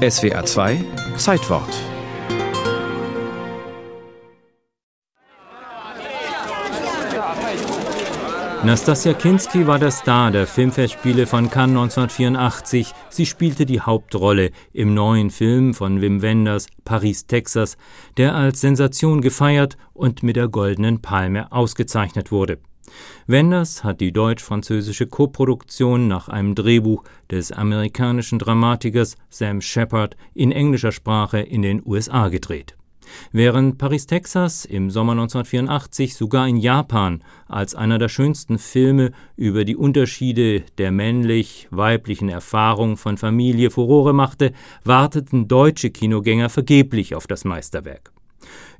SWA 2 Zeitwort Nastasia Kinski war der Star der Filmfestspiele von Cannes 1984. Sie spielte die Hauptrolle im neuen Film von Wim Wenders Paris, Texas, der als Sensation gefeiert und mit der Goldenen Palme ausgezeichnet wurde. Wenders hat die deutsch-französische Koproduktion nach einem Drehbuch des amerikanischen Dramatikers Sam Shepard in englischer Sprache in den USA gedreht während Paris, Texas im Sommer 1984 sogar in Japan als einer der schönsten Filme über die Unterschiede der männlich-weiblichen Erfahrung von Familie Furore machte, warteten deutsche Kinogänger vergeblich auf das Meisterwerk.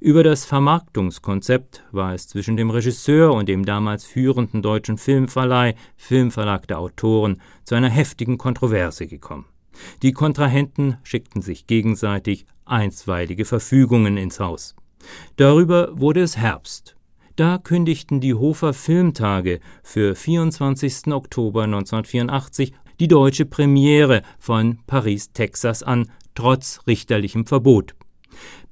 Über das Vermarktungskonzept war es zwischen dem Regisseur und dem damals führenden deutschen Filmverleih Filmverlag der Autoren zu einer heftigen Kontroverse gekommen. Die Kontrahenten schickten sich gegenseitig einstweilige Verfügungen ins Haus. Darüber wurde es Herbst. Da kündigten die Hofer Filmtage für 24. Oktober 1984 die deutsche Premiere von Paris, Texas an, trotz richterlichem Verbot.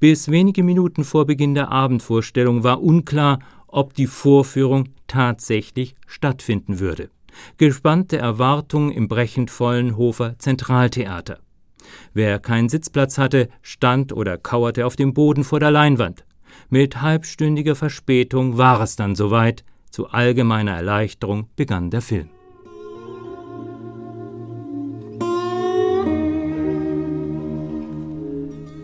Bis wenige Minuten vor Beginn der Abendvorstellung war unklar, ob die Vorführung tatsächlich stattfinden würde gespannte Erwartung im brechend vollen Hofer Zentraltheater. Wer keinen Sitzplatz hatte, stand oder kauerte auf dem Boden vor der Leinwand. Mit halbstündiger Verspätung war es dann soweit. Zu allgemeiner Erleichterung begann der Film.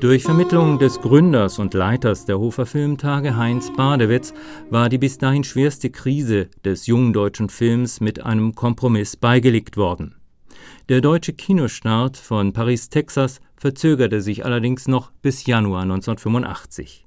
Durch Vermittlung des Gründers und Leiters der Hofer Filmtage Heinz Badewitz war die bis dahin schwerste Krise des jungen deutschen Films mit einem Kompromiss beigelegt worden. Der deutsche Kinostart von Paris, Texas verzögerte sich allerdings noch bis Januar 1985.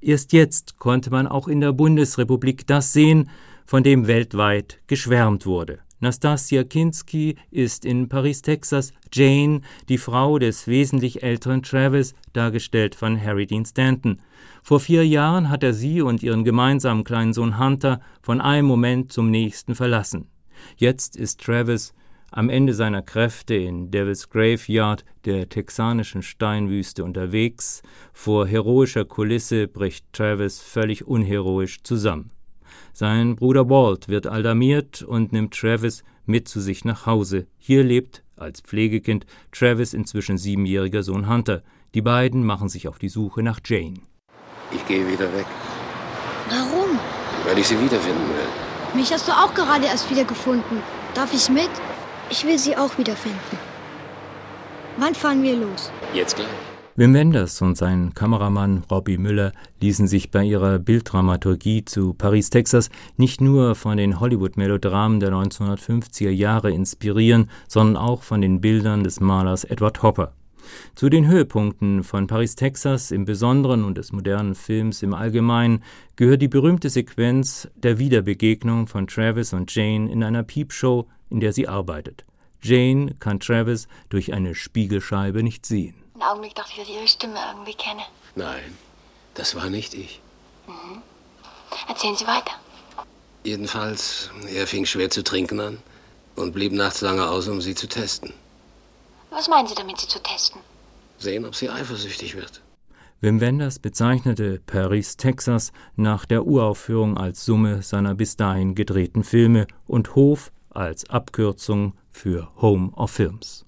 Erst jetzt konnte man auch in der Bundesrepublik das sehen, von dem weltweit geschwärmt wurde. Nastasia Kinski ist in Paris, Texas Jane, die Frau des wesentlich älteren Travis, dargestellt von Harry Dean Stanton. Vor vier Jahren hat er sie und ihren gemeinsamen kleinen Sohn Hunter von einem Moment zum nächsten verlassen. Jetzt ist Travis am Ende seiner Kräfte in Devil's Graveyard, der texanischen Steinwüste, unterwegs. Vor heroischer Kulisse bricht Travis völlig unheroisch zusammen. Sein Bruder Walt wird alarmiert und nimmt Travis mit zu sich nach Hause. Hier lebt als Pflegekind Travis inzwischen siebenjähriger Sohn Hunter. Die beiden machen sich auf die Suche nach Jane. Ich gehe wieder weg. Warum? Weil ich sie wiederfinden will. Mich hast du auch gerade erst wiedergefunden. Darf ich mit? Ich will sie auch wiederfinden. Wann fahren wir los? Jetzt gleich. Wim Wenders und sein Kameramann Robbie Müller ließen sich bei ihrer Bilddramaturgie zu Paris, Texas nicht nur von den Hollywood-Melodramen der 1950er Jahre inspirieren, sondern auch von den Bildern des Malers Edward Hopper. Zu den Höhepunkten von Paris, Texas im Besonderen und des modernen Films im Allgemeinen gehört die berühmte Sequenz der Wiederbegegnung von Travis und Jane in einer Piepshow, in der sie arbeitet. Jane kann Travis durch eine Spiegelscheibe nicht sehen. Einen Augenblick dachte ich, dass ich Ihre Stimme irgendwie kenne. Nein, das war nicht ich. Mhm. Erzählen Sie weiter. Jedenfalls, er fing schwer zu trinken an und blieb nachts lange aus, um sie zu testen. Was meinen Sie damit, sie zu testen? Sehen, ob sie eifersüchtig wird. Wim Wenders bezeichnete Paris, Texas nach der Uraufführung als Summe seiner bis dahin gedrehten Filme und Hof als Abkürzung für Home of Films.